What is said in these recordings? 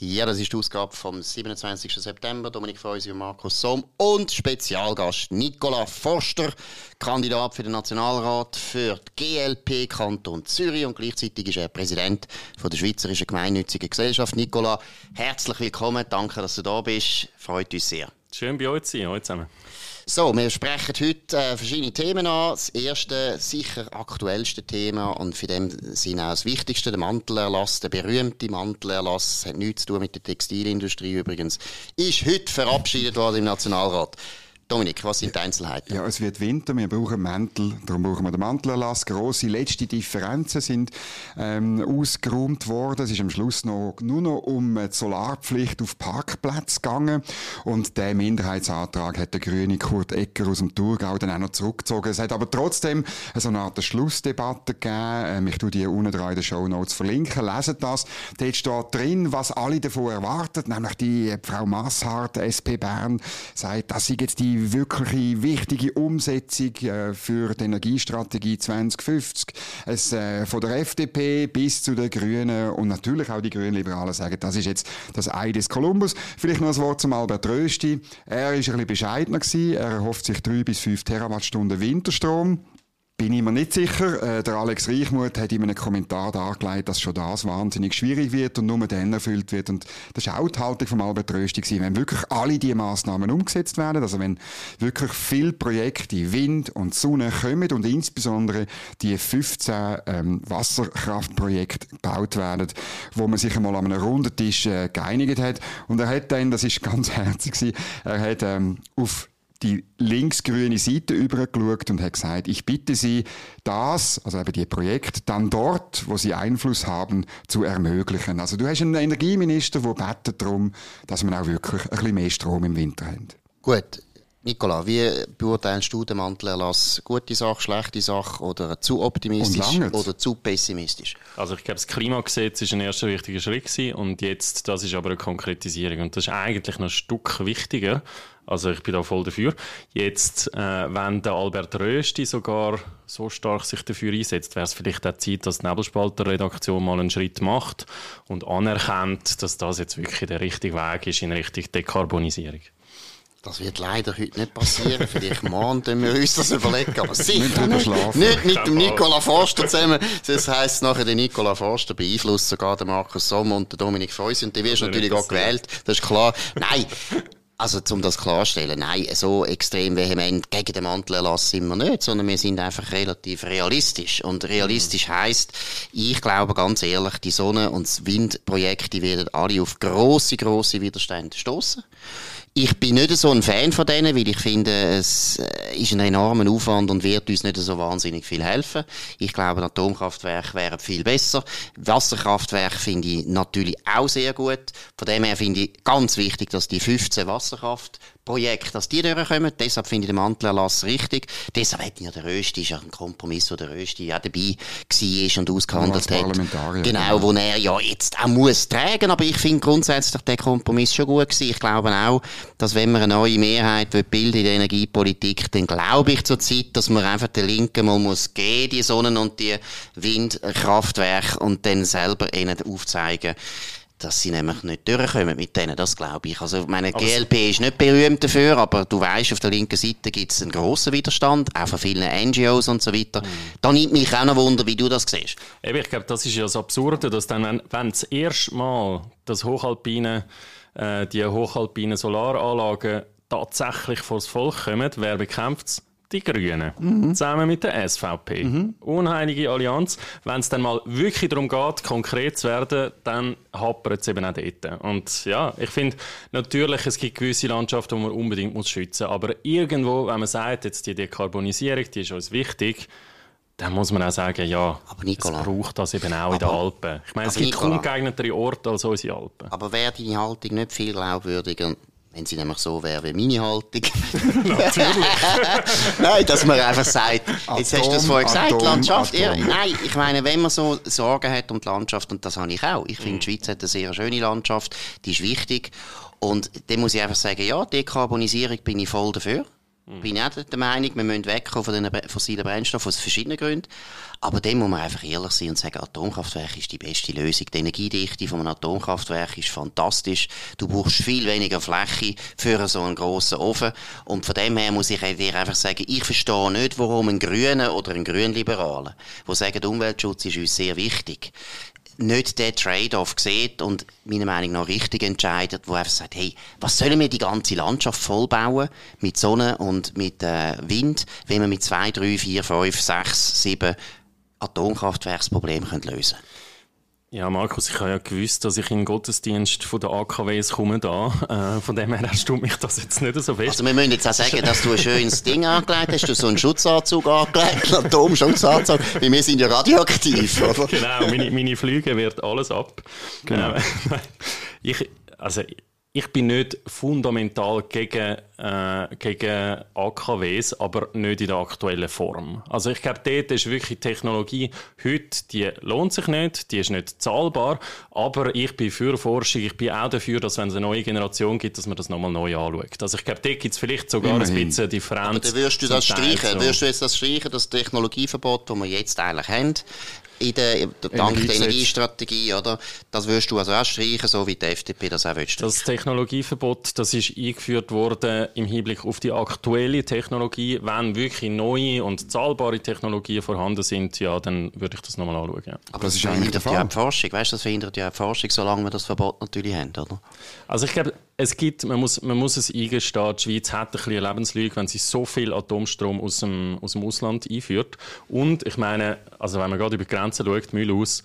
Ja, das ist die Ausgabe vom 27. September. Dominik Feusi und Markus Somm und Spezialgast Nicola Forster, Kandidat für den Nationalrat für die GLP Kanton Zürich und gleichzeitig ist er Präsident von der Schweizerischen Gemeinnützigen Gesellschaft. Nicola, herzlich willkommen. Danke, dass du da bist. Freut uns sehr. Schön bei euch zu sein, heute zusammen. So, wir sprechen heute äh, verschiedene Themen an. Das erste, sicher aktuellste Thema und für dem sind auch das Wichtigste, der Mantelerlass, der berühmte Mantelerlass, hat nichts zu tun mit der Textilindustrie übrigens, ist heute verabschiedet worden im Nationalrat. Dominik, was sind die Einzelheiten? Ja, es wird Winter, wir brauchen Mäntel, darum brauchen wir den Mantelerlass. Grosse letzte Differenzen sind ähm, ausgeräumt worden. Es ist am Schluss noch, nur noch um die Solarpflicht auf Parkplätze gegangen und der Minderheitsantrag hat der grüne Kurt Ecker aus dem Thurgau dann auch noch zurückgezogen. Es hat aber trotzdem so eine Art Schlussdebatte gegeben. Ähm, ich tue die unten in den Show Notes verlinken. Lesen das. Dort steht drin, was alle davon erwarten, nämlich die Frau Masshardt, SP Bern, sagt, das sind jetzt die wirkliche wichtige Umsetzung äh, für die Energiestrategie 2050. Es, äh, von der FDP bis zu den Grünen und natürlich auch die Grünliberalen sagen, das ist jetzt das Ei des Kolumbus. Vielleicht noch ein Wort zum Albert Rösti. Er ist ein bisschen bescheidener gewesen. Er erhofft sich drei bis fünf Terawattstunden Winterstrom. Bin ich mir nicht sicher. Äh, der Alex Reichmuth hat in einem Kommentar dargelegt, dass schon das wahnsinnig schwierig wird und nur dann erfüllt wird. Und das war auch die Haltung von Albert Rösti gewesen. Wenn wirklich alle diese Massnahmen umgesetzt werden, also wenn wirklich viele Projekte, Wind und Sonne kommen und insbesondere die 15 ähm, Wasserkraftprojekte gebaut werden, wo man sich einmal an einem runden Tisch äh, geeinigt hat. Und er hat dann, das ist ganz herzig gewesen, er hat ähm, auf die linksgrüne Seite übergeschaut und hat gesagt, ich bitte Sie, das, also eben die Projekte, dann dort, wo Sie Einfluss haben, zu ermöglichen. Also du hast einen Energieminister, der betet darum, dass wir auch wirklich ein bisschen mehr Strom im Winter haben. Gut. Nicola, wie beurteilst du den Mantelerlass? Gute Sache, schlechte Sache oder zu optimistisch oder zu pessimistisch? Also ich glaube, das Klimagesetz ist ein erster wichtiger Schritt gewesen und jetzt, das ist aber eine Konkretisierung und das ist eigentlich noch ein Stück wichtiger also ich bin da voll dafür. Jetzt, äh, wenn der Albert Rösti sogar so stark sich dafür einsetzt, wäre es vielleicht auch Zeit, dass die Nebelspalter-Redaktion mal einen Schritt macht und anerkennt, dass das jetzt wirklich der richtige Weg ist in Richtung Dekarbonisierung. Das wird leider heute nicht passieren. Vielleicht morgen können wir uns das überlegen. Aber sicher nicht, nicht mit dem Nicola Forster zusammen. Das heisst nachher, der Nicola Forster beeinflusst sogar den Markus Sommer und den Dominik Feusi. Und die wirst natürlich auch gewählt. Das ist klar. Nein. Also, um das klarzustellen, nein, so extrem vehement gegen den Mantelerlass sind wir nicht, sondern wir sind einfach relativ realistisch. Und realistisch mhm. heisst, ich glaube ganz ehrlich, die Sonne- und Windprojekte werden alle auf grosse, grosse Widerstände stoßen. Ich bin nicht so ein Fan von denen, weil ich finde, es äh, ist ein enormer Aufwand und wird uns nicht so wahnsinnig viel helfen. Ich glaube, Atomkraftwerke wären viel besser. Wasserkraftwerke finde ich natürlich auch sehr gut. Von dem her finde ich ganz wichtig, dass die 15 Wasserkraft Projekte, dass die durchkommen. Deshalb finde ich den Mantelerlass richtig. Deshalb hat ja der Rösti, ist ja ein Kompromiss, wo der Rösti auch dabei war und ausgehandelt hat. Genau, genau, wo er ja jetzt auch muss tragen. Aber ich finde grundsätzlich der Kompromiss schon gut gewesen. Ich glaube auch, dass wenn man eine neue Mehrheit bilden in der Energiepolitik, dann glaube ich zur Zeit, dass man einfach den Linken mal muss gehen, die Sonnen- und die Windkraftwerke und dann selber ihnen aufzeigen, dass sie nämlich nicht durchkommen mit denen, das glaube ich. Also, meine aber GLP ist nicht berühmt dafür, aber du weißt, auf der linken Seite gibt es einen grossen Widerstand, auch von vielen NGOs und so weiter. Mhm. Da nimmt mich auch noch Wunder, wie du das siehst. Eben, ich glaube, das ist ja das Absurde, dass dann, wenn, das erste Mal das hochalpine, äh, die hochalpinen Solaranlagen tatsächlich vor das Volk kommen, wer bekämpft es? Die Grünen. Mhm. Zusammen mit der SVP. Mhm. Unheilige Allianz. Wenn es dann mal wirklich darum geht, konkret zu werden, dann hapert es eben auch dort. Und ja, ich finde, natürlich, es gibt gewisse Landschaften, die man unbedingt muss schützen muss. Aber irgendwo, wenn man sagt, jetzt die Dekarbonisierung, die ist uns wichtig, dann muss man auch sagen, ja, aber Nicola, es braucht das eben auch aber, in den Alpen. Ich meine, es gibt kaum geeignetere Orte als unsere Alpen. Aber wäre deine Haltung nicht viel glaubwürdiger, wenn sie nämlich so wäre wie meine Haltung. Natürlich. nein, dass man einfach sagt, jetzt Atom, hast du das vorher gesagt, Atom, Landschaft. Ja, nein, ich meine, wenn man so Sorgen hat um die Landschaft, und das habe ich auch. Ich finde, mhm. die Schweiz hat eine sehr schöne Landschaft, die ist wichtig. Und dann muss ich einfach sagen, ja, Dekarbonisierung bin ich voll dafür. Mhm. Bin ich auch der Meinung, wir müssen wegkommen von den fossilen Brennstoffen aus verschiedenen Gründen. Aber dann muss man einfach ehrlich sein und sagen, Atomkraftwerk ist die beste Lösung. Die Energiedichte von einem Atomkraftwerk ist fantastisch. Du brauchst viel weniger Fläche für so einen grossen Ofen. Und von dem her muss ich einfach sagen, ich verstehe nicht, warum ein Grüner oder ein Grünliberaler, der sagen, Umweltschutz ist uns sehr wichtig, nicht den Trade-off sieht und meiner Meinung nach richtig entscheidet, wo einfach sagt, hey, was sollen wir die ganze Landschaft vollbauen mit Sonne und mit äh, Wind, wenn wir mit zwei, drei, vier, fünf, sechs, sieben Atomkraftwerksprobleme lösen können? Ja, Markus, ich habe ja gewusst, dass ich in den Gottesdienst von der AKWs komme da. Äh, von dem her erstaunt mich das jetzt nicht so fest. Also wir müssen jetzt auch sagen, dass du ein schönes Ding angelegt hast. Du hast so einen Schutzanzug angelegt, einen Atomschutzanzug. Weil wir sind ja radioaktiv, oder? Genau, meine, meine Flüge wird alles ab. Genau. Äh, ich, also ich bin nicht fundamental gegen, äh, gegen AKWs, aber nicht in der aktuellen Form. Also ich glaube, dort ist wirklich Technologie heute, die lohnt sich nicht, die ist nicht zahlbar, aber ich bin für Forschung, ich bin auch dafür, dass wenn es eine neue Generation gibt, dass man das nochmal neu anschaut. Also ich glaube, dort gibt es vielleicht sogar Immerhin. ein bisschen Differenz. Aber dann würdest du das streichen, würdest du jetzt das streichen, das Technologieverbot, das wir jetzt eigentlich haben, in der, dank der Energiestrategie, oder? Das wirst du also auch streichen, so wie die FDP das auch will Das Technologieverbot, das ist eingeführt worden im Hinblick auf die aktuelle Technologie. Wenn wirklich neue und zahlbare Technologien vorhanden sind, ja, dann würde ich das nochmal anschauen. Ja. Aber das, das verhindert ja die Forschung, weißt du, das verhindert ja die Forschung, solange wir das Verbot natürlich haben, oder? Also ich glaube, es gibt, man muss, man muss es eingestehen, die Schweiz hat ein bisschen Lebenslüge, wenn sie so viel Atomstrom aus dem, aus dem Ausland einführt. Und ich meine, also wenn man gerade über die Grenzen schaut, Mühlhaus,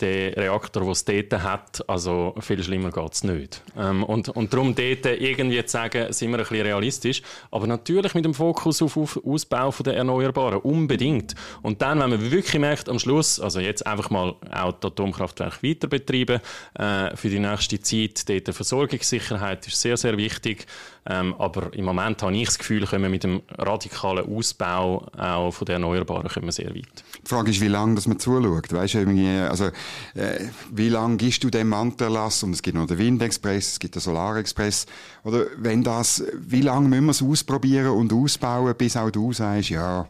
der Reaktor, den es dort hat, also viel schlimmer geht es nicht. Ähm, und, und darum dort irgendwie zu sagen, sind wir ein bisschen realistisch, aber natürlich mit dem Fokus auf, auf Ausbau der Erneuerbaren, unbedingt. Und dann, wenn man wirklich merkt, am Schluss, also jetzt einfach mal auch das Atomkraftwerk weiter betreiben, äh, für die nächste Zeit, dort Versorgungssicherheit ist sehr, sehr wichtig, ähm, aber im Moment habe ich das Gefühl, können wir mit dem radikalen Ausbau auch von der Erneuerbaren können wir sehr weit. Die Frage ist, wie lange dass man zuschaut. Weißt, also, äh, wie lange gibst du dem Mantelerlass? Und es gibt noch den Windexpress, es gibt den Solarexpress. Oder wenn das, wie lange müssen wir es ausprobieren und ausbauen, bis auch du sagst, ja,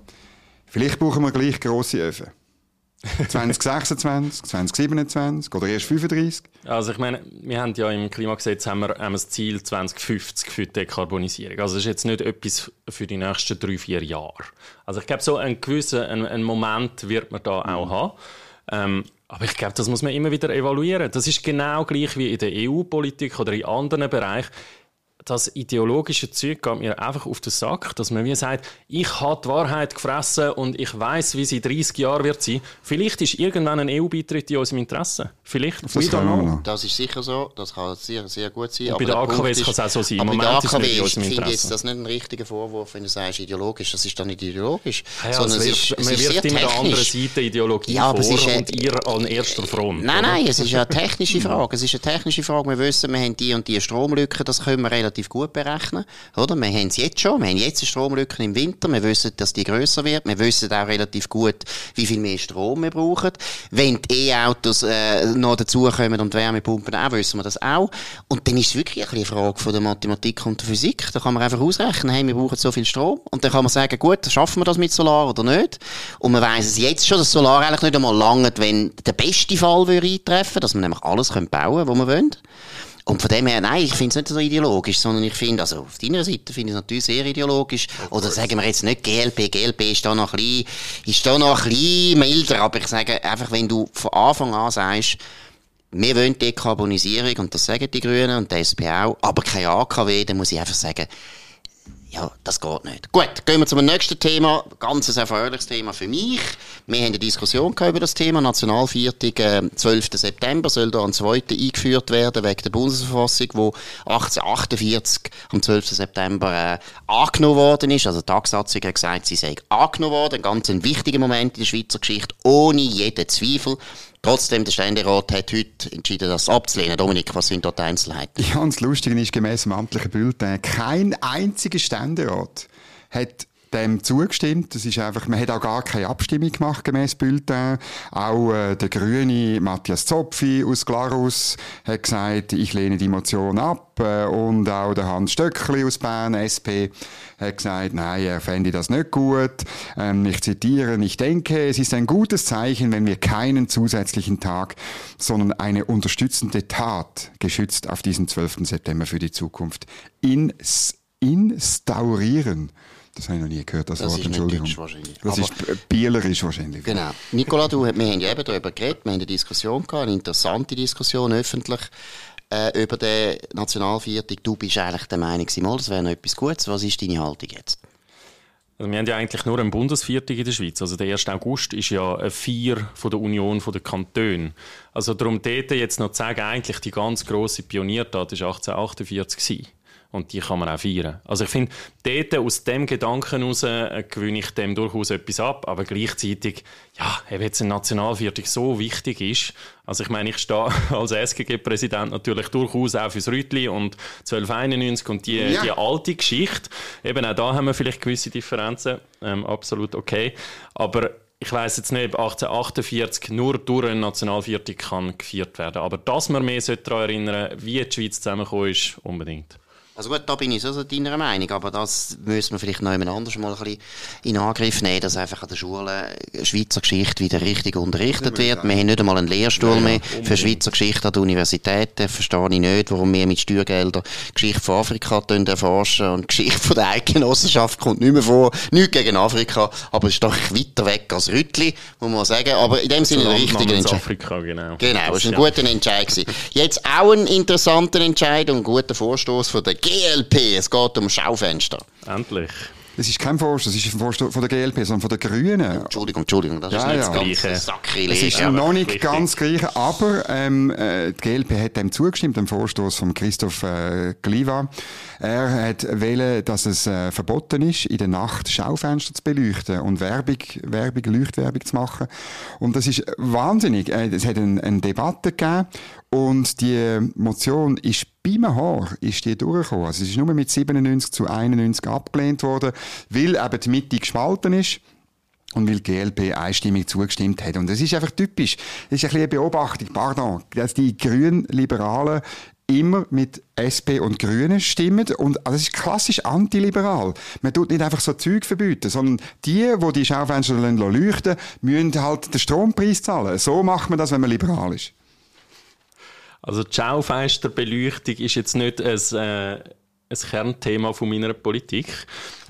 vielleicht brauchen wir gleich grosse Öfen. 2026, 2027 oder erst 35? Also ich meine, wir haben ja im Klimagesetz haben wir, haben das Ziel 2050 für die Dekarbonisierung. Also das ist jetzt nicht etwas für die nächsten drei, vier Jahre. Also ich glaube, so einen gewissen einen, einen Moment wird man da auch haben. Ähm, aber ich glaube, das muss man immer wieder evaluieren. Das ist genau gleich wie in der EU-Politik oder in anderen Bereichen das ideologische Zeug geht mir einfach auf den Sack, dass man mir sagt, ich habe die Wahrheit gefressen und ich weiß, wie sie 30 Jahre wird sein. Vielleicht ist irgendwann ein EU-Beitritt in unserem Interesse. Vielleicht. Das, kann das ist sicher so. Das kann sehr, sehr gut sein. Und bei den AKWs kann es auch so sein. Aber Im Moment bei den AKW ist, finde ich jetzt das nicht ein richtiger Vorwurf, wenn du sagst ideologisch. Das ist dann nicht ideologisch. Ja, sondern es ist, man es wirft immer der anderen Seite Ideologie ja, vor ist, und ihr an erster Front. Nein, oder? nein, es ist eine technische Frage. Es ist eine technische Frage. Wir wissen, wir haben die und die Stromlücken, das können wir relativ gut berechnen. Oder? Wir haben es jetzt schon. Wir haben jetzt eine Stromlücke im Winter. Wir wissen, dass die grösser wird. Wir wissen auch relativ gut, wie viel mehr Strom wir brauchen. Wenn die E-Autos äh, noch dazukommen und Wärmepumpen auch, wissen wir das auch. Und dann ist es wirklich eine Frage von der Mathematik und der Physik. Da kann man einfach ausrechnen, hey, wir brauchen so viel Strom. Und dann kann man sagen, gut, schaffen wir das mit Solar oder nicht? Und man weiss es jetzt schon, dass Solar eigentlich nicht einmal lange, wenn der beste Fall würde eintreffen, dass man nämlich alles bauen können, was man will. Und von dem her, nein, ich finde es nicht so ideologisch, sondern ich finde, also auf deiner Seite finde ich es natürlich sehr ideologisch. Oder sagen wir jetzt nicht GLP, GLP ist da noch ein bisschen, ist da noch ein bisschen milder, aber ich sage einfach, wenn du von Anfang an sagst, wir wollen Dekarbonisierung, und das sagen die Grünen und die SP auch, aber kein AKW, dann muss ich einfach sagen, ja, das geht nicht. Gut, gehen wir zum nächsten Thema. Ganz ein erfreuliches Thema für mich. Wir haben eine Diskussion über das Thema. Nationalviertag, äh, 12. September soll da ein zweiter eingeführt werden wegen der Bundesverfassung, wo 1848 am 12. September äh, angenommen worden ist. Also die Tagsatzung hat gesagt, sie sei angenommen worden. Ein ganz ein wichtiger Moment in der Schweizer Geschichte, ohne jeden Zweifel. Trotzdem, der Ständerat hat heute entschieden, das abzulehnen. Dominik, was sind dort die Einzelheiten? Ja, und das Lustige ist, gemäss dem amtlichen Bulletin, kein einziger Ständerat hat dem zugestimmt. Das ist einfach, man hat auch gar keine Abstimmung gemacht gemäß Bulletin. Auch äh, der Grüne Matthias Zopfi aus Glarus hat gesagt, ich lehne die Motion ab. Äh, und auch der Hans Stöckli aus Bern, SP, hat gesagt, nein, er fände das nicht gut. Ähm, ich zitiere, ich denke, es ist ein gutes Zeichen, wenn wir keinen zusätzlichen Tag, sondern eine unterstützende Tat geschützt auf diesen 12. September für die Zukunft ins instaurieren. Das habe ich noch nie gehört, das, das Wort, Entschuldigung. Ist wahrscheinlich. Das Aber ist bielerisch wahrscheinlich. Genau. Nicola, du, wir haben ja eben darüber geredet, wir haben eine Diskussion gehabt, eine interessante Diskussion öffentlich äh, über den Nationalviertag. Du bist eigentlich der Meinung, mal, das wäre noch etwas Gutes. Was ist deine Haltung jetzt? Also wir haben ja eigentlich nur einen Bundesviertag in der Schweiz. Also der 1. August ist ja ein Vier von der Union der Kantone. Also darum dort jetzt noch zu sagen, eigentlich die ganz grosse Pioniertat war 1848 gewesen. Und die kann man auch feiern. Also ich finde, dort aus dem Gedanken heraus äh, gewöhne ich dem durchaus etwas ab, aber gleichzeitig, ja, wenn jetzt ein Nationalviertel so wichtig ist, also ich meine, ich stehe als SGG-Präsident natürlich durchaus auch fürs Rütli und 1291 und die, ja. die alte Geschichte, eben auch da haben wir vielleicht gewisse Differenzen, ähm, absolut okay, aber ich weiß jetzt nicht, ob 1848 nur durch ein Nationalviertel kann gefeiert werden, aber dass man mehr daran erinnern wie die Schweiz zusammengekommen ist, unbedingt. Also gut, da bin ich so deiner Meinung, aber das müssen wir vielleicht noch jemand anders mal ein bisschen in Angriff nehmen, dass einfach an der Schule Schweizer Geschichte wieder richtig unterrichtet wird. Wir haben nicht einmal einen Lehrstuhl ja, mehr für Schweizer Geschichte an den Universitäten. Verstehe ich nicht, warum wir mit Steuergeldern Geschichte von Afrika erforschen und Geschichte von der Eidgenossenschaft kommt nicht mehr vor. Nicht gegen Afrika, aber es ist doch weiter weg als Rüttli, muss man sagen. Aber in dem Sinne ein richtiger Entscheid. Afrika, genau. Genau, das war ein guter Entscheid. Jetzt auch ein interessanter Entscheid und ein guter Vorstoß von der GLP, es geht um Schaufenster. Endlich. Es ist kein Vorstoß, es ist ein Vorstoß von der GLP, sondern von den Grünen. Entschuldigung, Entschuldigung, das ja, ist nicht ja. das gleiche. Es ist ja, noch nicht richtig. ganz gleich, aber ähm, äh, die GLP hat dem zugestimmt, dem Vorstoß von Christoph äh, Gliva. Er hat wählen, dass es äh, verboten ist, in der Nacht Schaufenster zu beleuchten und Werbung, Werbung, Leuchtwerbung zu machen. Und das ist wahnsinnig. Äh, es hat eine, eine Debatte gegeben und die Motion ist beim Haar ist die durchgekommen. Also es ist nur mit 97 zu 91 abgelehnt worden, weil eben die Mitte gespalten ist und weil die GLP einstimmig zugestimmt hat. Und das ist einfach typisch. Das ist ein bisschen eine Beobachtung, pardon, dass die Grünen-Liberalen immer mit SP und Grünen stimmen. Und also das ist klassisch antiliberal. Man tut nicht einfach so Zeug verbieten, sondern die, die die Schaufenster leuchten müssen halt den Strompreis zahlen. So macht man das, wenn man liberal ist. Also die Schaufensterbeleuchtung ist jetzt nicht ein, äh, ein Kernthema von meiner Politik.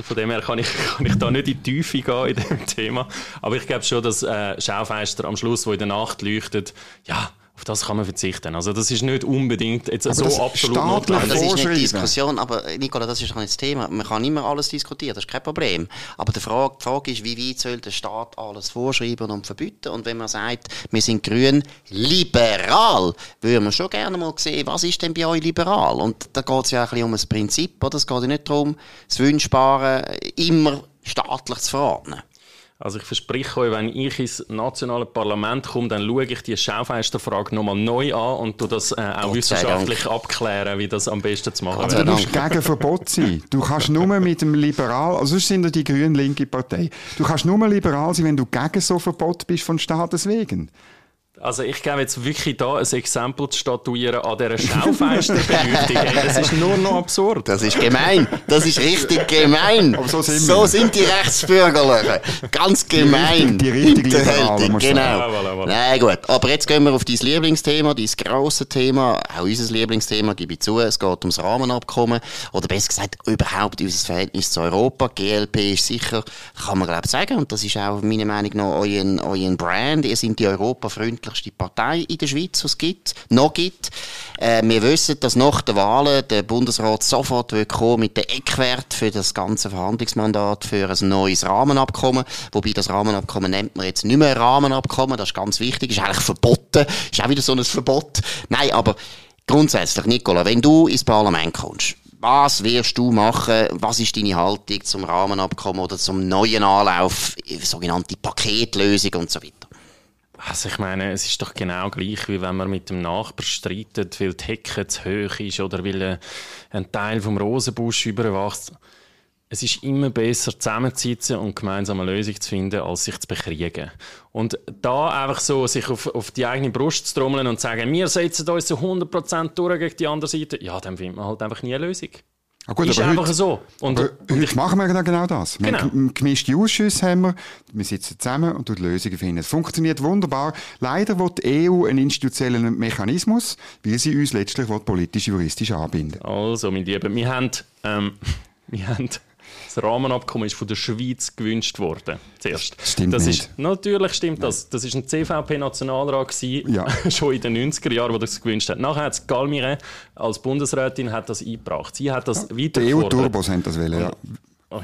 Von dem her kann ich, kann ich da nicht in die Tiefe gehen in dem Thema. Aber ich glaube schon, dass äh, Schaufenster am Schluss, wo in der Nacht leuchtet, ja, auf das kann man verzichten. Also das ist nicht unbedingt jetzt aber so absolut notwendig. Das ist nicht Diskussion, aber Nicola, das ist doch nicht das Thema. Man kann immer alles diskutieren, das ist kein Problem. Aber die Frage, die Frage ist, wie weit soll der Staat alles vorschreiben und verbieten? Und wenn man sagt, wir sind grün liberal, würden wir schon gerne mal sehen, was ist denn bei euch liberal? Und da geht es ja ein bisschen um ein Prinzip, oder? Es geht ja nicht darum, das Wünschbare immer staatlich zu verordnen. Also ich verspreche euch, wenn ich ins nationale Parlament komme, dann schaue ich die Schaufensterfrage nochmal neu an und tu das äh, auch Gott wissenschaftlich abklären, wie das am besten zu machen wäre. Du musst gegen Verbot sein. Du kannst nur mit dem Liberal, also sonst sind ja die grün-linke Partei. Du kannst nur liberal sein, wenn du gegen so Verbot bist von Staates wegen. Also ich gebe jetzt wirklich da ein Exempel zu statuieren an dieser Schaufensterbeleuchtung. das ist nur noch absurd. Das ist gemein. Das ist richtig gemein. Aber so sind, so sind die Rechtsbürgerlichen. Ganz gemein. Die, die richtige Liberalen, Genau. Ja, voilà, voilà. Nein, gut. Aber jetzt gehen wir auf dein Lieblingsthema, dein grosses Thema, auch unser Lieblingsthema, gebe ich zu. Es geht ums Rahmenabkommen. Oder besser gesagt, überhaupt unser Verhältnis zu Europa. GLP ist sicher, kann man glaube ich sagen, und das ist auch meiner Meinung nach euer, euer Brand. Ihr seid die europafreundliche wirtschaftlichste Partei in der Schweiz, was es gibt, noch gibt. Äh, wir wissen, dass nach den Wahlen der Bundesrat sofort wird kommen mit den Eckwert für das ganze Verhandlungsmandat für ein neues Rahmenabkommen. Wobei das Rahmenabkommen nennt man jetzt nicht mehr Rahmenabkommen, das ist ganz wichtig, ist eigentlich verboten, ist auch wieder so ein Verbot. Nein, aber grundsätzlich, Nicola, wenn du ins Parlament kommst, was wirst du machen? Was ist deine Haltung zum Rahmenabkommen oder zum neuen Anlauf, sogenannte Paketlösung und so weiter? Also ich meine, es ist doch genau gleich, wie wenn man mit dem Nachbar streitet, weil die Hecke zu hoch ist oder weil ein Teil vom Rosenbusch überwachst. Es ist immer besser, zusammenzusitzen und gemeinsam eine Lösung zu finden, als sich zu bekriegen. Und da einfach so sich auf, auf die eigene Brust zu trommeln und zu sagen, wir setzen uns zu 100% durch gegen die andere Seite, ja, dann findet man halt einfach nie eine Lösung. Ah, gut, ist einfach heute, so. Und, und heute machen wir genau das. Genau. Wir gemischte Ausschüsse haben wir, wir sitzen zusammen und Lösungen finden. Es funktioniert wunderbar. Leider wird die EU einen institutionellen Mechanismus, weil sie uns letztlich politisch-juristisch anbinden Also, mein Lieben, wir haben, ähm, wir haben das Rahmenabkommen ist von der Schweiz gewünscht worden. Zuerst. Stimmt das nicht. Ist, natürlich stimmt Nein. das. Das ist ein CVP-Nationalrat ja. schon in den 90er Jahren, wo das gewünscht hat. Nachher hat Galmire als Bundesrätin hat das eingebracht. Sie hat das ja, weiter Die EU-Turbos haben das wollen, ja.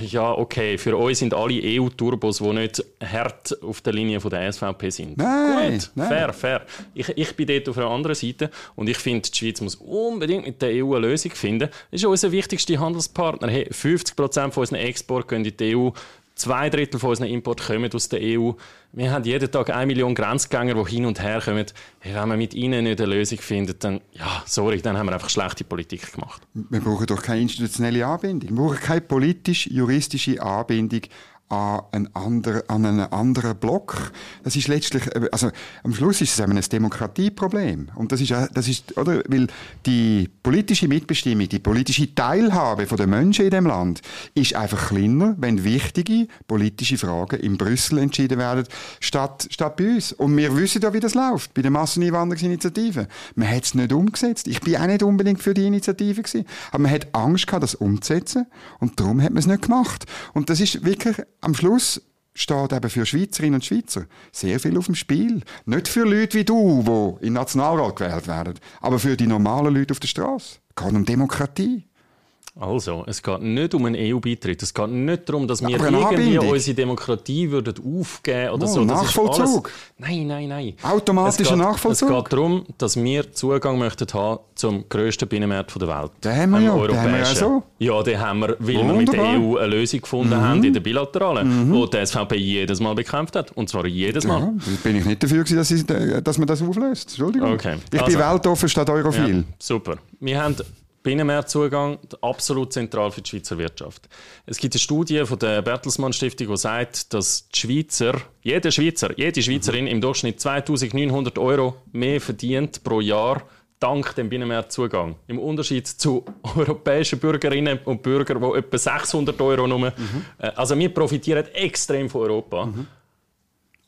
Ja, okay. Für euch sind alle EU-Turbos, die nicht hart auf der Linie von der SVP sind. Nein, Gut, nein. fair, fair. Ich, ich bin dort auf einer anderen Seite und ich finde, die Schweiz muss unbedingt mit der EU eine Lösung finden. Das ist unser wichtigster Handelspartner. Hey, 50 Prozent von unseren Export gehen in die EU. Zwei Drittel von unseren Import kommen aus der EU. Wir haben jeden Tag eine Million Grenzgänger, die hin und her kommen. Hey, wenn man mit ihnen nicht eine Lösung findet, dann, ja, sorry, dann haben wir einfach schlechte Politik gemacht. Wir brauchen doch keine institutionelle Anbindung. Wir brauchen keine politisch-juristische Anbindung an einen, anderen, an einen anderen Block. Das ist letztlich, also am Schluss ist es ein Demokratieproblem. Und das ist, das ist, oder, weil die politische Mitbestimmung, die politische Teilhabe der Menschen in dem Land ist einfach kleiner, wenn wichtige politische Fragen in Brüssel entschieden werden, statt, statt bei uns. Und wir wissen ja, wie das läuft, bei der Masseneinwanderungsinitiative. Man hat es nicht umgesetzt. Ich bin auch nicht unbedingt für die Initiative gewesen. Aber man hat Angst gehabt, das umzusetzen. Und darum hat man es nicht gemacht. Und das ist wirklich am Schluss steht eben für Schweizerinnen und Schweizer sehr viel auf dem Spiel. Nicht für Leute wie du, die in den Nationalrat gewählt werden, aber für die normalen Leute auf der Straße. Es geht um Demokratie. Also, es geht nicht um einen EU-Beitritt. Es geht nicht darum, dass wir irgendwie unsere Demokratie würden aufgeben oder oh, so. Das Nachvollzug. Nein, nein, nein. Automatischer geht, Nachvollzug. Es geht darum, dass wir Zugang möchten haben zum grössten Binnenmarkt der Welt. Den haben wir ja. Den haben wir ja so. Ja, den haben wir, weil Wunderbar. wir mit der EU eine Lösung gefunden mhm. haben in der Bilateralen, mhm. wo die SVP jedes Mal bekämpft hat. Und zwar jedes Mal. Ja, bin ich nicht dafür gewesen, dass, ich, dass man das auflöst. Entschuldigung. Okay. Ich also, bin weltoffen statt europhil. Ja, super. Wir haben Binnenmarktzugang absolut zentral für die Schweizer Wirtschaft. Es gibt eine Studie von der Bertelsmann Stiftung, die sagt, dass die Schweizer, jeder Schweizer, jede Schweizerin im Durchschnitt 2900 Euro mehr verdient pro Jahr dank dem Binnenmarktzugang. Im Unterschied zu europäischen Bürgerinnen und Bürgern, die etwa 600 Euro nur. Mhm. Also wir profitieren extrem von Europa. Mhm.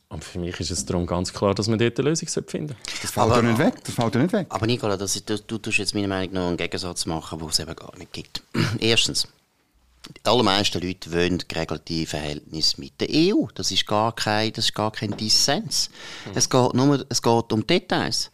Und für mich ist es darum ganz klar, dass man dort eine Lösung finden sollte. Das fällt ja nicht weg. Das fällt nicht weg. Aber Nicola, das ist, du, du tust jetzt meiner Meinung nach einen Gegensatz machen, den es eben gar nicht gibt. Erstens, die allermeisten Leute wollen geregelte Verhältnisse mit der EU. Das ist gar kein, das ist gar kein Dissens. Mhm. Es, geht nur, es geht um Details.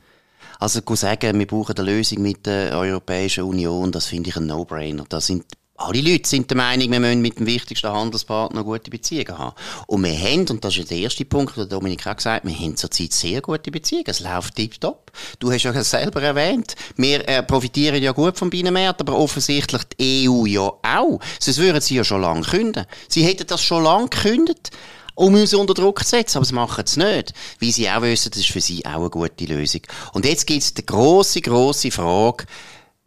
Also zu sagen, wir brauchen eine Lösung mit der Europäischen Union, das finde ich ein No-Brainer. Da sind alle Leute sind der Meinung, wir müssen mit dem wichtigsten Handelspartner gute Beziehungen haben. Und wir haben, und das ist der erste Punkt, den Dominik auch gesagt wir haben zurzeit sehr gute Beziehungen. Es läuft tiptop. Du hast ja selber erwähnt, wir äh, profitieren ja gut vom Binnenmarkt, aber offensichtlich die EU ja auch. Sonst würden sie ja schon lange künden. Sie hätten das schon lange gekündigt um uns unter Druck zu setzen, aber sie machen es nicht. Wie sie auch wissen, das ist für sie auch eine gute Lösung. Und jetzt gibt es die grosse, grosse Frage,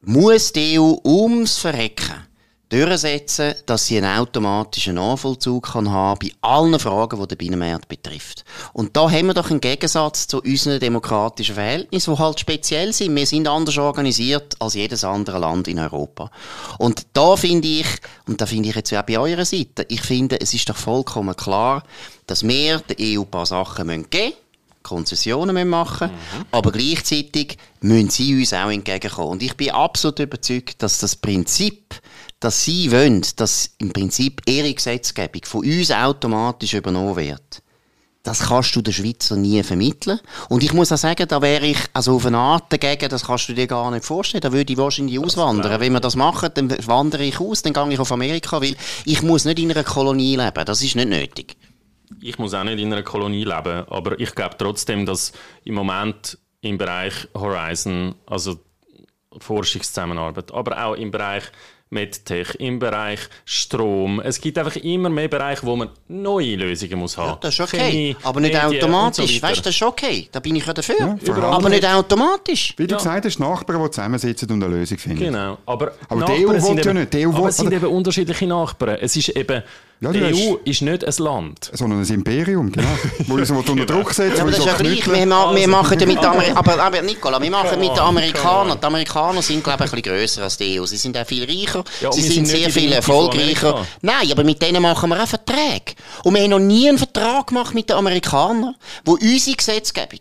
muss die EU ums Verrecken durchsetzen, dass sie einen automatischen Nachvollzug kann haben bei allen Fragen, die den Binnenmarkt betrifft. Und da haben wir doch einen Gegensatz zu unseren demokratischen Verhältnissen, die halt speziell sind. Wir sind anders organisiert als jedes andere Land in Europa. Und da finde ich, und da finde ich jetzt auch bei eurer Seite, ich finde, es ist doch vollkommen klar, dass wir der EU ein paar Sachen geben müssen. Konzessionen machen mhm. aber gleichzeitig müssen sie uns auch entgegenkommen. Und ich bin absolut überzeugt, dass das Prinzip dass sie wollen, dass im Prinzip ihre Gesetzgebung von uns automatisch übernommen wird. Das kannst du den Schweizer nie vermitteln. Und ich muss auch sagen, da wäre ich also auf eine Art dagegen, das kannst du dir gar nicht vorstellen. Da würde ich wahrscheinlich auswandern. Wenn wir das machen, dann wandere ich aus, dann gehe ich auf Amerika, weil ich muss nicht in einer Kolonie leben. Das ist nicht nötig. Ich muss auch nicht in einer Kolonie leben, aber ich glaube trotzdem, dass im Moment im Bereich Horizon, also Forschungszusammenarbeit, aber auch im Bereich MedTech, im Bereich Strom. Es gibt einfach immer mehr Bereiche, wo man neue Lösungen muss haben. Ja, das ist okay. Chemie, aber nicht Medien automatisch. So weißt du, das ist okay. Da bin ich ja dafür. Ja, aber nicht automatisch. Wie du ja. gesagt hast, Nachbarn, die zusammensitzen und eine Lösung finden. Genau. Aber, aber die EU will ja nicht. Die EU aber es sind eben unterschiedliche Nachbarn. Es ist eben ja, die EU ist nicht ein Land. Sondern ein Imperium, genau. wo uns unter Druck setzt. Ja, aber das ist ja gleich. Wir, ma wir machen ja mit Ameri aber, aber Nicola, wir machen mit den Amerikanern. Die Amerikaner sind, glaube ich, ein bisschen grösser als die EU. Sie sind auch viel reicher. Ja, sie sind, sind sehr viel erfolgreicher. Nein, aber mit denen machen wir auch Verträge. Und wir haben noch nie einen Vertrag gemacht mit den Amerikanern, wo unsere Gesetzgebung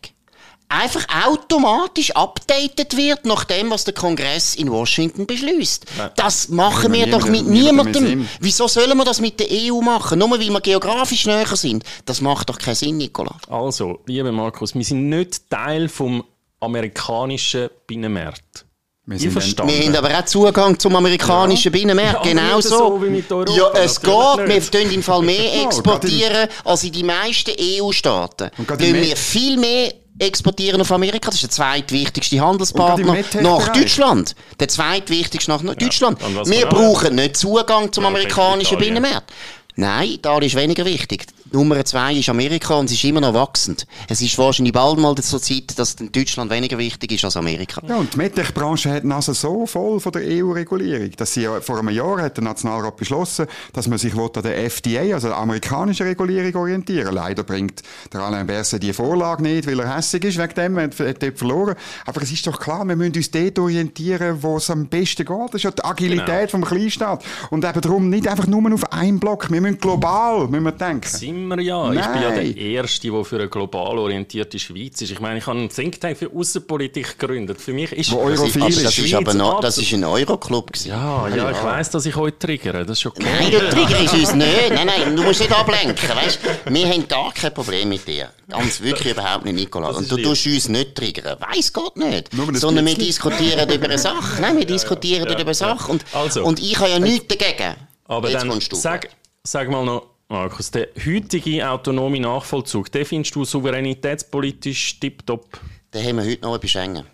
einfach automatisch updated wird nach dem, was der Kongress in Washington beschließt. Das machen wir, doch mit niemandem. Wieso sollen wir das mit der EU machen? Nur weil wir geografisch näher sind. Das macht doch keinen Sinn, Nicola. Also, lieber Markus, wir sind nicht Teil vom amerikanischen Binnenmarkt. Wir, wir haben aber auch Zugang zum amerikanischen ja. Binnenmarkt, ja, genau so. so ja, es geht. Wir tun im Fall mehr exportieren als in die meisten EU-Staaten. wir viel mehr exportieren auf Amerika. Das ist der zweitwichtigste Handelspartner nach Deutschland. Der zweitwichtigste nach Deutschland. Ja, wir brauchen nicht Zugang zum amerikanischen Binnenmarkt. Nein, Italien ist weniger wichtig. Nummer zwei ist Amerika und es ist immer noch wachsend. Es ist wahrscheinlich bald mal zur Zeit, dass Deutschland weniger wichtig ist als Amerika. Ja, und die MedTech-Branche hat also so voll von der EU-Regulierung, dass sie ja vor einem Jahr hat der Nationalrat beschlossen, dass man sich an der FDA, also der amerikanischen Regulierung, orientieren Leider bringt der Alain Berset die Vorlage nicht, weil er hässig ist wegen dem, er hat dort verloren. Aber es ist doch klar, wir müssen uns dort orientieren, wo es am besten geht. Das ist ja die Agilität genau. vom Kleinstaat. Und eben darum nicht einfach nur auf einen Block. Wir müssen global müssen wir denken sind wir ja. Nein. Ich bin ja der Erste, der für eine global orientierte Schweiz ist. Ich meine, ich habe einen Think Tank für Außenpolitik gegründet. Für mich ist Wo das, ist, das ist aber noch, das ist ein Euroclub Ja, ja, ja, ich weiss, dass ich heute triggere. Das ist okay. Nein, du triggerst uns nicht. Nein, nein, du musst nicht ablenken. Weißt? Wir haben gar kein Problem mit dir. Ganz wirklich überhaupt nicht, Nikolaus. Und du tust uns nicht triggern. Weiss Gott nicht. Sondern wir diskutieren über eine Sache. Nein, wir diskutieren über eine Sache. Und, also. und ich habe ja nichts dagegen. Aber Jetzt dann sag, sag mal noch, Markus, der heutige autonome Nachvollzug, den findest du souveränitätspolitisch tiptop? Den haben wir heute noch bei Schengen.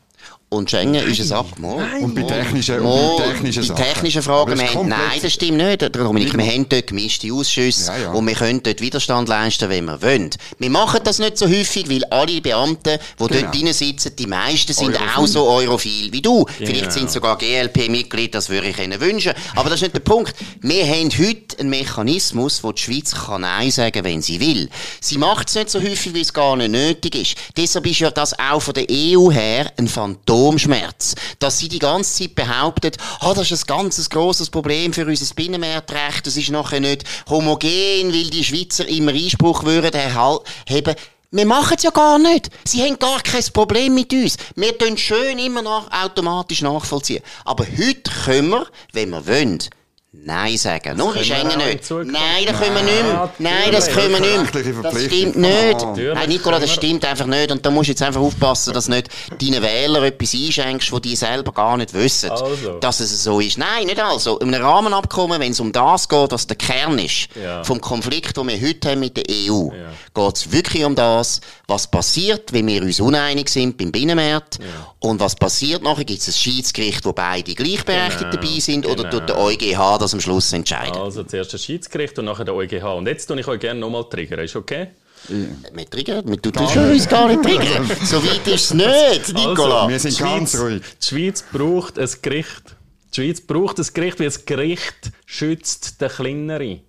Und Schengen nein. ist es abgemacht. Und bei technischen, und bei technischen, bei technischen Fragen, haben, nein, das stimmt nicht, Dominik. Wir haben dort gemischte Ausschüsse ja, ja. und wir können dort Widerstand leisten, wenn wir wollen. Wir machen das nicht so häufig, weil alle Beamten, die genau. dort drin sitzen, die meisten sind Europhil. auch so europhil wie du. Genau. Vielleicht sind sogar GLP-Mitglied, das würde ich ihnen wünschen. Aber das ist nicht der Punkt. Wir haben heute einen Mechanismus, wo die Schweiz kann Nein sagen wenn sie will. Sie macht es nicht so häufig, wie es gar nicht nötig ist. Deshalb ist ja das auch von der EU her ein Phantom Phantomschmerz. Dass sie die ganze Zeit behauptet, ah, das ist ein ganz grosses Problem für unser Binnenmarktrecht, das ist nachher nicht homogen, weil die Schweizer immer Einspruch würden erhalten. Wir machen es ja gar nicht. Sie haben gar kein Problem mit uns. Wir tun schön immer noch automatisch nachvollziehen. Aber heute können wir, wenn wir wollen, Nein sagen. Nur ist Schengen nicht. Nein, das können wir nicht mehr. Nein, das können wir nicht mehr. Das stimmt nicht. Nein, Nicola, das stimmt einfach nicht. Und da musst du jetzt einfach aufpassen, dass nicht deinen Wählern etwas einschenkst, was die selber gar nicht wissen. Also. Dass es so ist. Nein, nicht also. In einem Rahmenabkommen, wenn es um das geht, was der Kern ist, ja. vom Konflikt, den wir heute haben mit der EU, ja. geht es wirklich um das, was passiert, wenn wir uns uneinig sind beim Binnenmarkt. Ja. Und was passiert nachher? Gibt es ein Schiedsgericht, wo beide gleichberechtigt genau. dabei sind? Oder genau. tut der EuGH das am Schluss entscheiden. Also zuerst das Schiedsgericht und nachher der EuGH. Und jetzt tue ich euch gerne nochmal triggern. Ist okay? Ja. Wir triggern, wir tun uns gar nicht triggern. so weit ist es nicht, Nicola. Also, wir sind ganz ruhig. Die Schweiz braucht ein Gericht. Die Schweiz braucht ein Gericht, weil das Gericht schützt den Kleineren.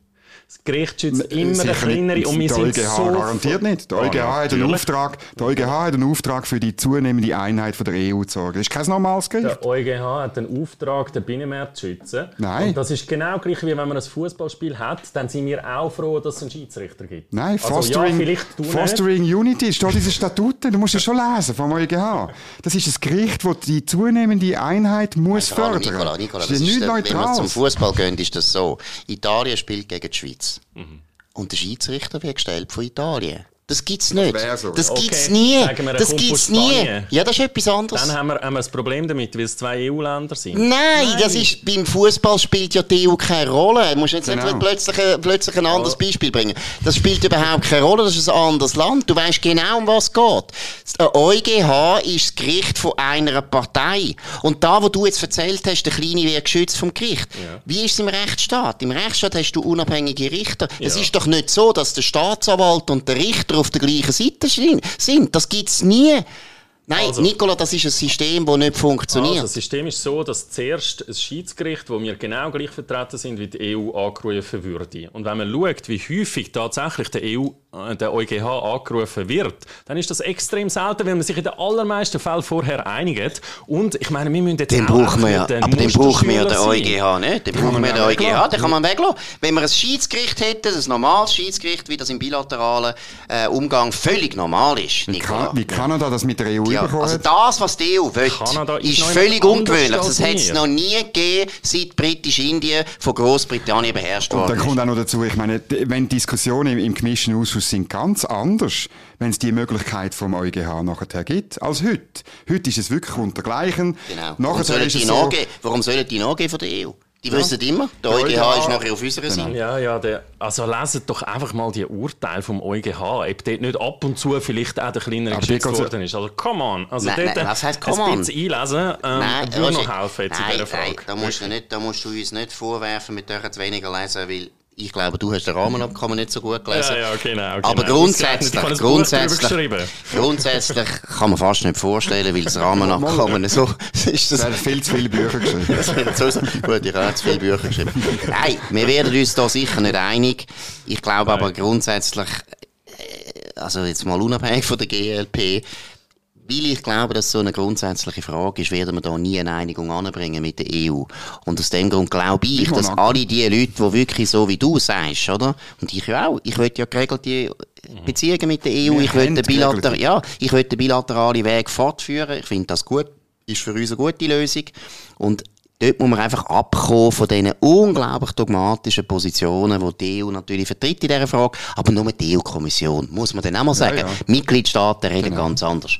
Das Gericht schützt immer den kleineren und wir sind EuGH so garantiert nicht. Der EuGH, hat einen Auftrag, der EuGH hat einen Auftrag für die zunehmende Einheit von der EU zu sorgen. Das ist kein normales Gericht. Der EuGH hat einen Auftrag, den Binnenmarkt zu schützen. Nein. Und das ist genau gleich, wie wenn man ein Fußballspiel hat, dann sind wir auch froh, dass es einen Schiedsrichter gibt. Nein, also, Fostering, ja, Fostering Unity steht diese Statuten, du musst es schon lesen vom EuGH. Das ist ein Gericht, das die zunehmende Einheit muss fördern. Nicola, Nicola, das, das ist, ist nicht neutral. Wenn wir zum Fußball gehen, ist das so. Italien spielt gegen die Schweiz. Mhm. Und der Schiedsrichter wird gestellt von Italien. Das gibt's nicht. Das, so. das gibt's okay. nie. Das gibt's nie. Ja, das ist etwas anderes. Dann haben wir, haben wir ein Problem damit, weil es zwei EU-Länder sind. Nein, Nein, das ist, beim Fußball spielt ja die EU keine Rolle. Du musst jetzt genau. nicht plötzlich, plötzlich ein anderes. Beispiel bringen. Das spielt überhaupt keine Rolle. Das ist ein anderes Land. Du weißt genau, um was es geht. Das EuGH ist das Gericht von einer Partei. Und da, wo du jetzt erzählt hast, der Kleine wird geschützt vom Gericht. Ja. Wie ist es im Rechtsstaat? Im Rechtsstaat hast du unabhängige Richter. Ja. Es ist doch nicht so, dass der Staatsanwalt und der Richter auf der gleichen Seite sind. Das gibt's nie. Nein, also, Nicola, das ist ein System, das nicht funktioniert. Also, das System ist so, dass zuerst ein Schiedsgericht, wo wir genau gleich vertreten sind, wie die EU angerufen würde. Und wenn man schaut, wie häufig tatsächlich der EU der EuGH angerufen wird, dann ist das extrem selten, weil man sich in den allermeisten Fällen vorher einigt. Und ich meine, wir müssen jetzt den brauchen wir ja, aber den brauchen wir den EuGH nicht. Den brauchen wir den EuGH, den kann man weglassen. Wenn wir ein Schiedsgericht hätten, ein normales Schiedsgericht, wie das im bilateralen äh, Umgang völlig normal ist. Wie, kann, wie Kanada das mit der EU ja, Also das, was die EU will, Kanada ist, ist völlig ungewöhnlich. Das hat es noch nie gegeben, seit Britisch-Indien von Großbritannien beherrscht worden Und dann kommt auch noch dazu, ich meine, wenn Diskussionen im, im gemischten Ausschuss Ausschuss sind ganz anders, wenn es die Möglichkeit vom EuGH nachher gibt, als heute. Heute ist es wirklich untergleichen. Genau. Warum sollen, die so Warum sollen die nachgeben von der EU? Die ja. wissen immer, der, der EuGH, EuGH ist nachher auf unserer genau. Seite. Ja, ja, der, also leset doch einfach mal die Urteile vom EuGH, ob dort nicht ab und zu vielleicht auch der kleinere geschützt worden ist. Also, come on. Also, nein, dort, nein, was heisst come on? einlesen ähm, nein, würde noch helfen jetzt nein, in dieser Frage. Nein, da musst, du nicht, da musst du uns nicht vorwerfen, wir dürfen zu weniger lesen, weil ich glaube, du hast den Rahmenabkommen nicht so gut gelesen. Ja, ja, genau, genau. Aber grundsätzlich, grundsätzlich, grundsätzlich kann man fast nicht vorstellen, weil das Rahmenabkommen so ist. Das werden viel zu viele Bücher geschrieben. gut, ich habe zu viele Bücher geschrieben. Nein, wir werden uns da sicher nicht einig. Ich glaube aber grundsätzlich, äh, also jetzt mal unabhängig von der GLP, weil ich glaube, dass so eine grundsätzliche Frage ist, werden wir da nie eine Einigung anbringen mit der EU. Und aus dem Grund glaube ich, dass alle die Leute, die wirklich so wie du sagst, oder? Und ich auch, ich will ja geregelte Beziehungen mit der EU, ich will, den Bilater ja, ich will den bilateralen Weg fortführen, ich finde das gut, ist für uns eine gute Lösung. Und dort muss man einfach abkommen von diesen unglaublich dogmatischen Positionen, die die EU natürlich vertritt in dieser Frage, aber nur die EU-Kommission, muss man dann auch mal sagen. Ja, ja. Mitgliedstaaten reden genau. ganz anders.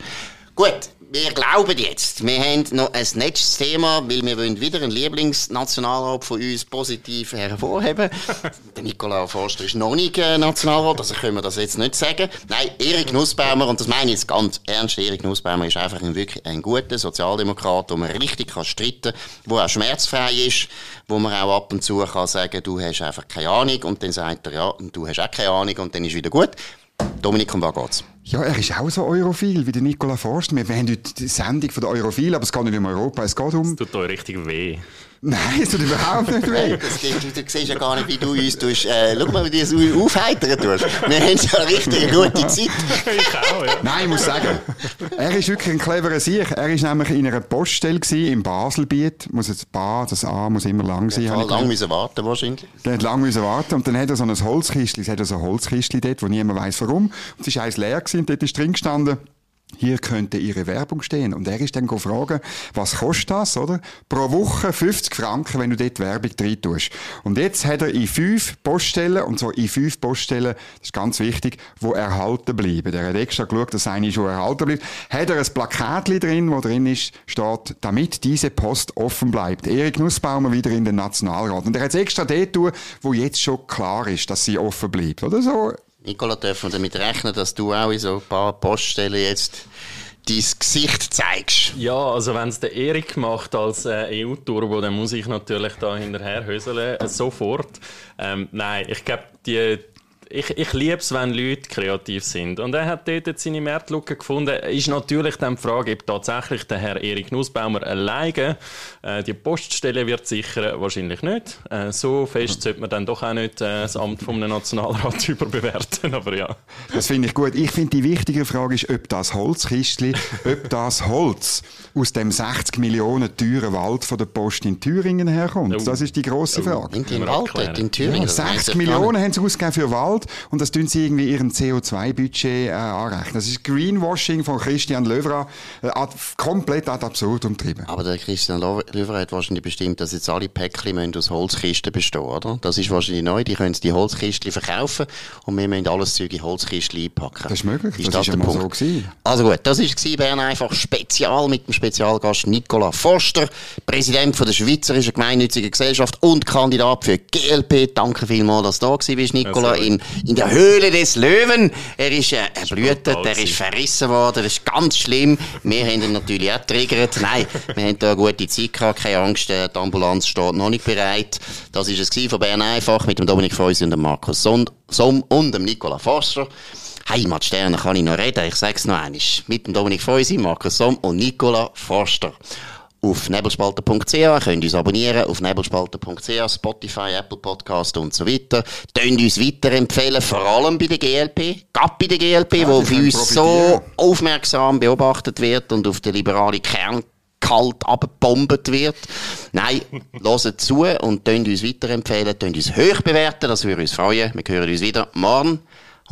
Gut, wir glauben jetzt, wir haben noch ein nächstes Thema, weil wir wollen wieder einen Lieblingsnationalrat von uns positiv hervorheben. Der Nikolaus Forster ist noch nicht äh, Nationalrat, also können wir das jetzt nicht sagen. Nein, Erik Nussbaumer, und das meine ich jetzt ganz ernst, Erik Nussbaumer ist einfach ein, wirklich ein guter Sozialdemokrat, wo man richtig kann streiten kann, der auch schmerzfrei ist, wo man auch ab und zu kann sagen, du hast einfach keine Ahnung, und dann sagt er, ja, du hast auch keine Ahnung, und dann ist wieder gut. Dominik, um was geht's? Ja, er ist auch so europhil wie der Nicola Forst. Wir, wir haben heute die Sendung von der Europhil, aber es geht nicht um Europa, es geht um... Es tut euch richtig weh. Nein, es tut überhaupt nicht weh. Das, du, du siehst ja gar nicht, wie du uns tust. Äh, schau mal, wie du uns aufheitern tust. Wir haben ja richtig eine gute Zeit. ich auch, ja. Nein, ich muss sagen, er ist wirklich ein cleverer Sieg. Er war nämlich in einer Poststelle im Baselbiet. Muss jetzt Bar, das A muss immer lang sein. Ja, lang müssen warten wahrscheinlich. Der hat lang müssen warten und dann hat er so ein Holzkistchen, es hat so ein Holzkistchen dort, wo niemand weiß warum. Und es war eins leer gewesen, und dort ist drin gestanden, hier könnte Ihre Werbung stehen. Und er ist dann gefragt, was kostet das, oder? Pro Woche 50 Franken, wenn du dort Werbung rein tust. Und jetzt hat er in fünf Poststellen, und so in fünf Poststellen, das ist ganz wichtig, wo erhalten bleiben. Der hat extra geschaut, dass eine schon erhalten bleibt. Hat er ein Plakat drin, wo drin ist, steht, damit diese Post offen bleibt. Erik Nussbaumer wieder in den Nationalrat. Und er hat es extra dort tun, wo jetzt schon klar ist, dass sie offen bleibt. Oder so Nicola, dürfen wir damit rechnen, dass du auch in so ein paar Poststellen jetzt dein Gesicht zeigst? Ja, also wenn es der Erik macht als äh, EU-Turbo, dann muss ich natürlich da hinterher höseln, äh, sofort. Ähm, nein, ich glaube, die ich, ich liebe es, wenn Leute kreativ sind. Und er hat dort seine Marktlücke gefunden. Ist natürlich dann die Frage, ob tatsächlich der Herr Erik Nussbaumer alleine äh, die Poststelle wird sichern. Wahrscheinlich nicht. Äh, so fest sollte man dann doch auch nicht äh, das Amt vom Nationalrat überbewerten. Aber ja. Das finde ich gut. Ich finde, die wichtige Frage ist, ob das Holzkistchen, ob das Holz aus dem 60 Millionen teuren Wald von der Post in Thüringen herkommt. Oh. Das ist die grosse oh. Frage. In, in, Wald, in Thüringen. Ja, 60 Millionen haben sie ausgegeben für Wald und das tun sie irgendwie ihrem CO2-Budget äh, anrechnen. Das ist Greenwashing von Christian Löwra, äh, ad, komplett ad absurd umtrieben. Aber der Christian Löwra hat wahrscheinlich bestimmt, dass jetzt alle Päckchen aus Holzkisten bestehen, oder? Das ist wahrscheinlich neu, die können die Holzkisten verkaufen und wir müssen alles Zeug in Holzkisten einpacken. Das ist möglich, ist das, das ist ja so gewesen. Also gut, das war Bern einfach Spezial mit dem Spezialgast Nicola Forster, Präsident von der Schweizerischen Gemeinnützigen Gesellschaft und Kandidat für GLP. Danke vielmals, dass du da bist, Nicola, in, in der Höhle des Löwen. Er ist äh, erblühtet, er ist verrissen worden, das ist ganz schlimm. Wir haben ihn natürlich auch triggert. Nein, wir haben da eine gute Zeit gehabt, keine Angst, äh, die Ambulanz steht noch nicht bereit. Das war es von Bern einfach mit dem Dominik Feusi und dem Markus Somm und dem Nicola Forster. Heimatsterne kann ich noch reden. Ich sage es noch einmal. Mit dem Dominik Feusi, Markus Somm und Nicola Forster. Auf nebelspalter.ch könnt uns abonnieren, auf nebelspalter.ch, Spotify, Apple Podcast und so weiter. Könnt uns weiterempfehlen, vor allem bei der GLP, gerade bei der GLP, ja, wo für uns so aufmerksam beobachtet wird und auf den liberalen Kern kalt abgebombt wird. Nein, hört zu und könnt uns weiterempfehlen, könnt uns hoch bewerten, das würde uns freuen. Wir hören uns wieder morgen.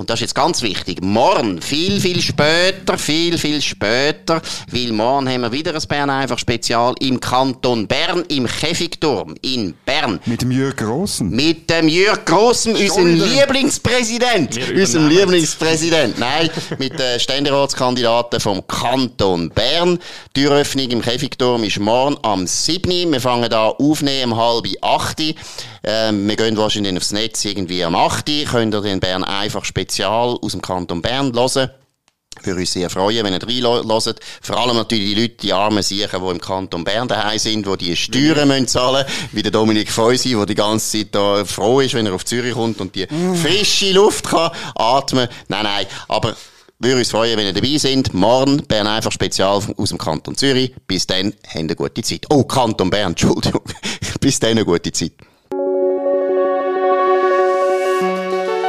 Und das ist jetzt ganz wichtig. Morgen, viel, viel später, viel, viel später, weil morgen haben wir wieder ein Bern einfach Spezial im Kanton Bern, im Käfigturm in Bern. Mit dem Jürg Grossen. Mit dem Jürg Grossen, unserem Lieblingspräsident. Unserem Lieblingspräsident. Nein, mit den Ständeratskandidaten vom Kanton Bern. Die Türöffnung im Käfigturm ist morgen am 7. Wir fangen da aufnehmen um halb 8. Ähm, wir gehen wahrscheinlich aufs Netz irgendwie am 8. Könnt ihr den Bern einfach Spezial aus dem Kanton Bern hören. Würde uns sehr freuen, wenn ihr reinhört. Vor allem natürlich die Leute, die armen Siechen, die im Kanton Bern daheim sind, die die Steuern müssen zahlen wie der Dominik Feusi, der die ganze Zeit da froh ist, wenn er auf Zürich kommt und die mm. frische Luft kann atmen. Nein, nein, aber würde uns freuen, wenn ihr dabei seid. Morgen Bern einfach Spezial aus dem Kanton Zürich. Bis dann, habt eine gute Zeit. Oh, Kanton Bern, Entschuldigung. Bis dann, eine gute Zeit.